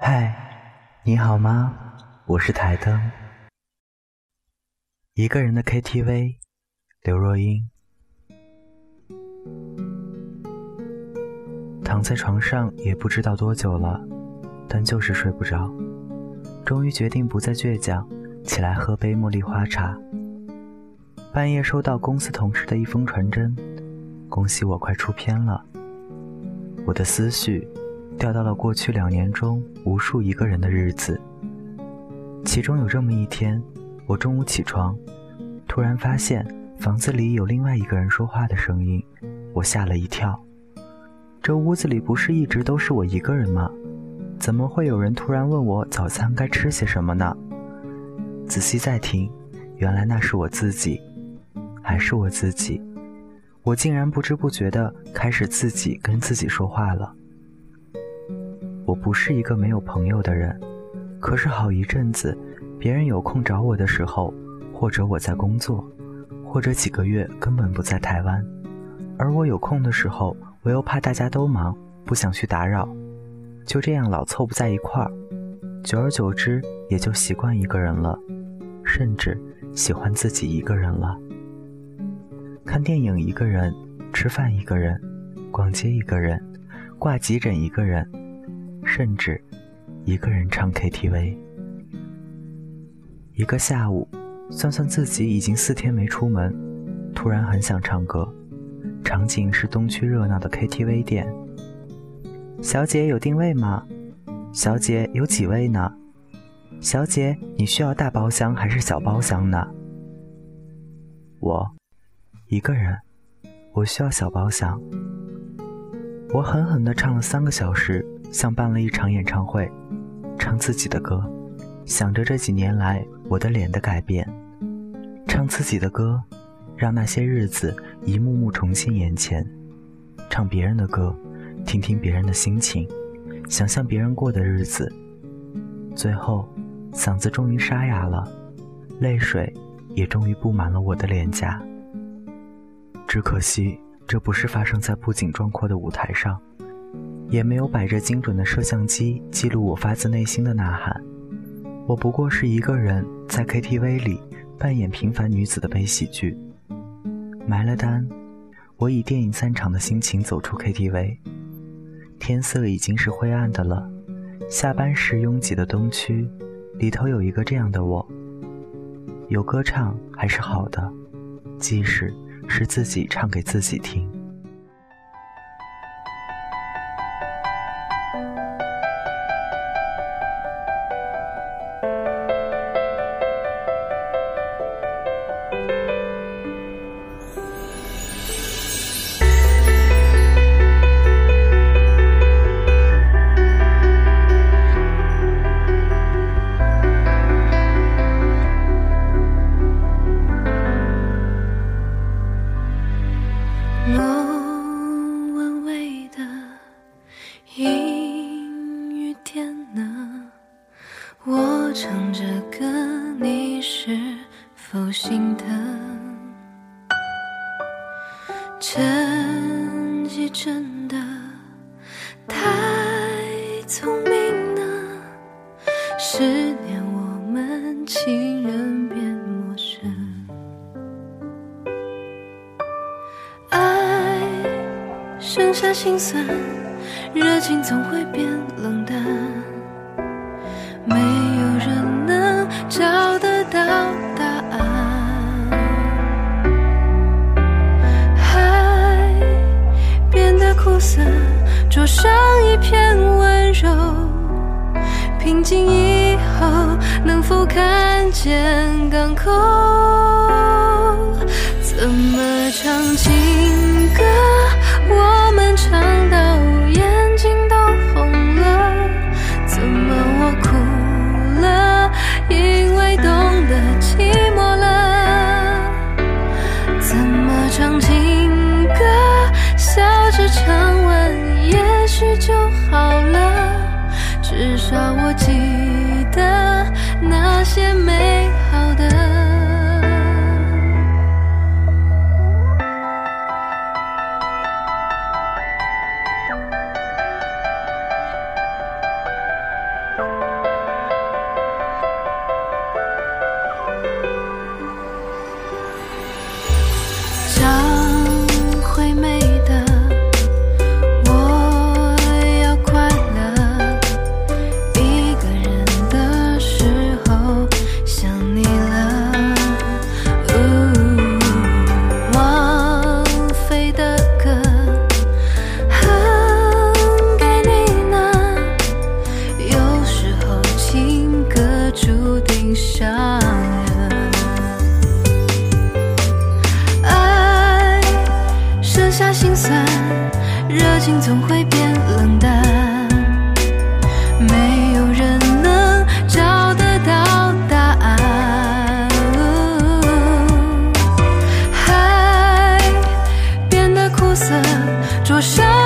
嗨，你好吗？我是台灯。一个人的 KTV，刘若英。躺在床上也不知道多久了，但就是睡不着。终于决定不再倔强，起来喝杯茉莉花茶。半夜收到公司同事的一封传真，恭喜我快出片了。我的思绪。掉到了过去两年中无数一个人的日子，其中有这么一天，我中午起床，突然发现房子里有另外一个人说话的声音，我吓了一跳。这屋子里不是一直都是我一个人吗？怎么会有人突然问我早餐该吃些什么呢？仔细再听，原来那是我自己，还是我自己？我竟然不知不觉地开始自己跟自己说话了。我不是一个没有朋友的人，可是好一阵子，别人有空找我的时候，或者我在工作，或者几个月根本不在台湾，而我有空的时候，我又怕大家都忙，不想去打扰，就这样老凑不在一块儿，久而久之也就习惯一个人了，甚至喜欢自己一个人了。看电影一个人，吃饭一个人，逛街一个人，挂急诊一个人。甚至一个人唱 KTV。一个下午，算算自己已经四天没出门，突然很想唱歌。场景是东区热闹的 KTV 店。小姐有定位吗？小姐有几位呢？小姐你需要大包厢还是小包厢呢？我一个人，我需要小包厢。我狠狠地唱了三个小时。像办了一场演唱会，唱自己的歌，想着这几年来我的脸的改变，唱自己的歌，让那些日子一幕幕重现眼前，唱别人的歌，听听别人的心情，想象别人过的日子，最后嗓子终于沙哑了，泪水也终于布满了我的脸颊。只可惜，这不是发生在布景壮阔的舞台上。也没有摆着精准的摄像机记录我发自内心的呐喊，我不过是一个人在 KTV 里扮演平凡女子的悲喜剧。埋了单，我以电影散场的心情走出 KTV。天色已经是灰暗的了，下班时拥挤的东区，里头有一个这样的我。有歌唱还是好的，即使是自己唱给自己听。唱着歌，你是否心疼？成绩真的太聪明呢？十年我们情人变陌生，爱剩下心酸，热情总会变冷淡。没。色，桌上，一片温柔。平静以后，能否看见港口？怎么唱情歌？至少我记得那些美下心酸热情总会变冷淡，没有人能找得到答案。海变得苦涩，灼伤。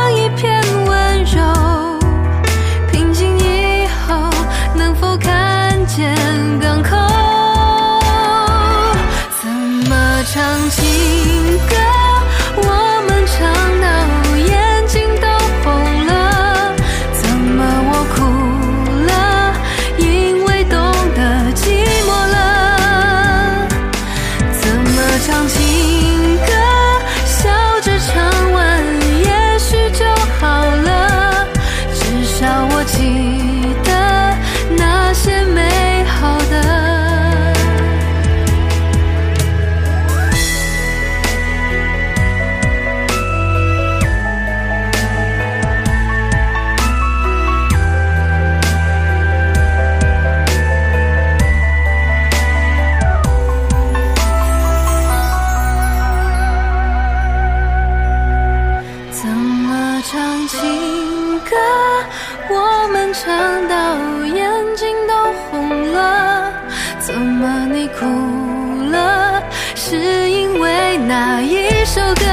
唱到眼睛都红了怎么你哭了？是因为哪一首歌